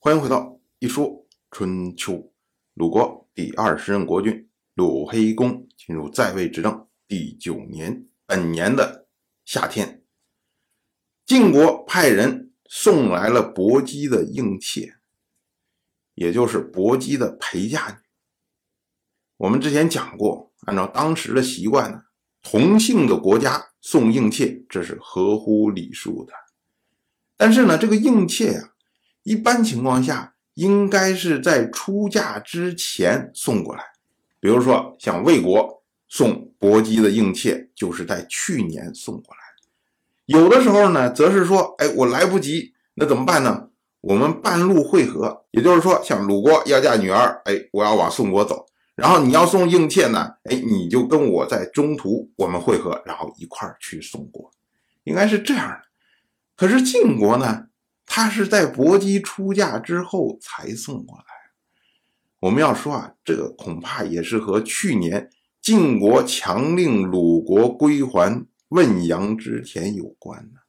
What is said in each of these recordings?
欢迎回到一说春秋。鲁国第二十任国君鲁黑公进入在位执政第九年，本年的夏天，晋国派人送来了伯姬的应妾，也就是伯姬的陪嫁女。我们之前讲过，按照当时的习惯呢，同姓的国家送应妾，这是合乎礼数的。但是呢，这个应妾呀。一般情况下，应该是在出嫁之前送过来。比如说，像魏国送伯姬的应妾，就是在去年送过来。有的时候呢，则是说，哎，我来不及，那怎么办呢？我们半路会合，也就是说，像鲁国要嫁女儿，哎，我要往宋国走，然后你要送应妾呢，哎，你就跟我在中途我们会合，然后一块儿去宋国，应该是这样的。可是晋国呢？他是在伯姬出嫁之后才送过来。我们要说啊，这个恐怕也是和去年晋国强令鲁国归还汶阳之田有关的。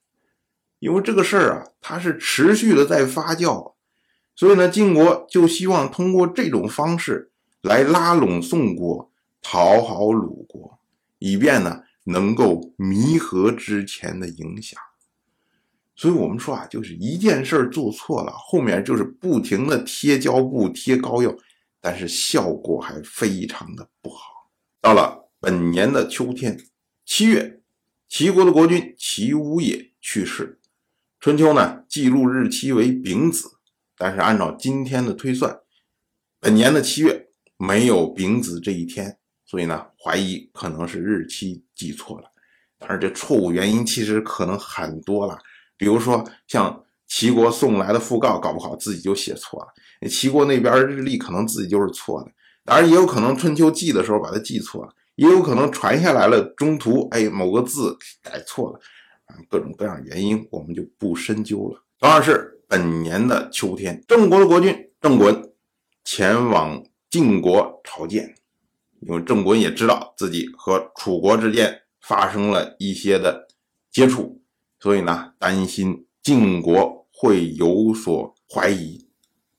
因为这个事儿啊，它是持续的在发酵，所以呢，晋国就希望通过这种方式来拉拢宋国，讨好鲁国，以便呢能够弥合之前的影响。所以我们说啊，就是一件事儿做错了，后面就是不停的贴胶布、贴膏药，但是效果还非常的不好。到了本年的秋天，七月，齐国的国君齐武也去世。春秋呢记录日期为丙子，但是按照今天的推算，本年的七月没有丙子这一天，所以呢怀疑可能是日期记错了。但是这错误原因其实可能很多了。比如说，像齐国送来的讣告，搞不好自己就写错了。齐国那边日历可能自己就是错的，当然也有可能春秋记的时候把它记错了，也有可能传下来了中途哎某个字改错了，啊各种各样原因我们就不深究了。同样是本年的秋天，郑国的国君郑衮前往晋国朝见，因为郑衮也知道自己和楚国之间发生了一些的接触。所以呢，担心晋国会有所怀疑，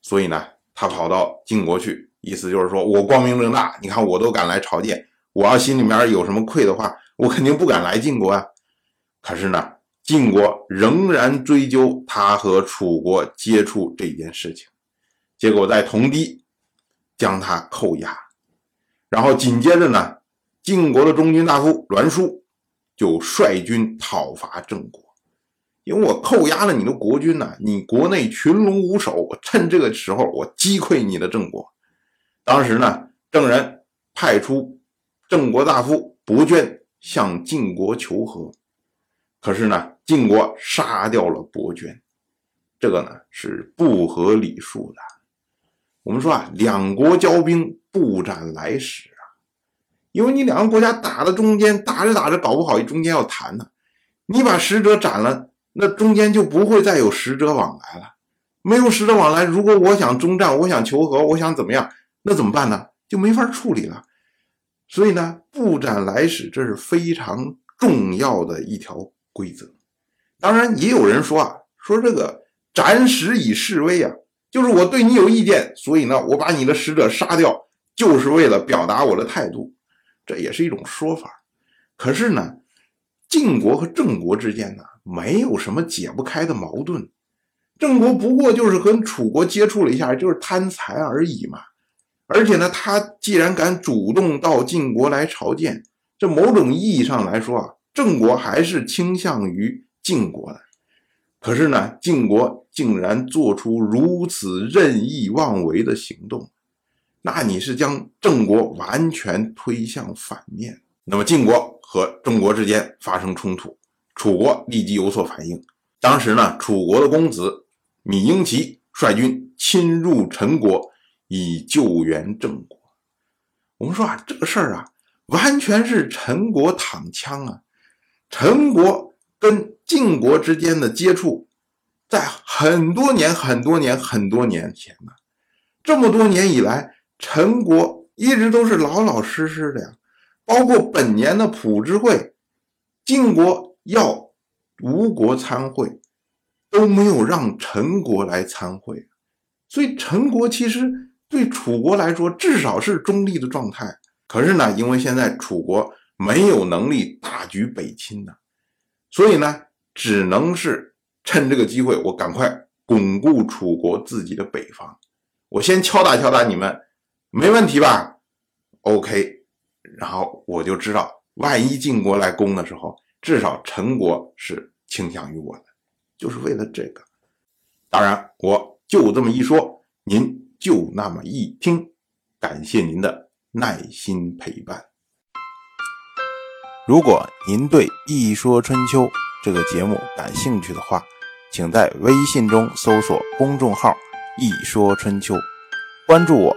所以呢，他跑到晋国去，意思就是说我光明正大，你看我都敢来朝见，我要心里面有什么愧的话，我肯定不敢来晋国啊。可是呢，晋国仍然追究他和楚国接触这件事情，结果在同堤将他扣押，然后紧接着呢，晋国的中军大夫栾书就率军讨伐郑国。因为我扣押了你的国君呢，你国内群龙无首，我趁这个时候我击溃你的郑国。当时呢，郑人派出郑国大夫伯娟向晋国求和，可是呢，晋国杀掉了伯娟，这个呢是不合礼数的。我们说啊，两国交兵不斩来使啊，因为你两个国家打的中间打着打着，搞不好中间要谈呢，你把使者斩了。那中间就不会再有使者往来了，没有使者往来，如果我想中战，我想求和，我想怎么样，那怎么办呢？就没法处理了。所以呢，不斩来使，这是非常重要的一条规则。当然，也有人说啊，说这个斩使以示威啊，就是我对你有意见，所以呢，我把你的使者杀掉，就是为了表达我的态度，这也是一种说法。可是呢，晋国和郑国之间呢？没有什么解不开的矛盾，郑国不过就是跟楚国接触了一下，就是贪财而已嘛。而且呢，他既然敢主动到晋国来朝见，这某种意义上来说啊，郑国还是倾向于晋国的。可是呢，晋国竟然做出如此任意妄为的行动，那你是将郑国完全推向反面。那么晋国和郑国之间发生冲突。楚国立即有所反应。当时呢，楚国的公子芈英奇率军侵入陈国，以救援郑国。我们说啊，这个事儿啊，完全是陈国躺枪啊。陈国跟晋国之间的接触，在很多年、很多年、很多年前呢，这么多年以来，陈国一直都是老老实实的呀。包括本年的普之会，晋国。要吴国参会，都没有让陈国来参会，所以陈国其实对楚国来说至少是中立的状态。可是呢，因为现在楚国没有能力大举北侵呢，所以呢，只能是趁这个机会，我赶快巩固楚国自己的北方。我先敲打敲打你们，没问题吧？OK，然后我就知道，万一晋国来攻的时候，至少陈国是倾向于我的，就是为了这个。当然，我就这么一说，您就那么一听，感谢您的耐心陪伴。如果您对《一说春秋》这个节目感兴趣的话，请在微信中搜索公众号。一说春秋，关注我，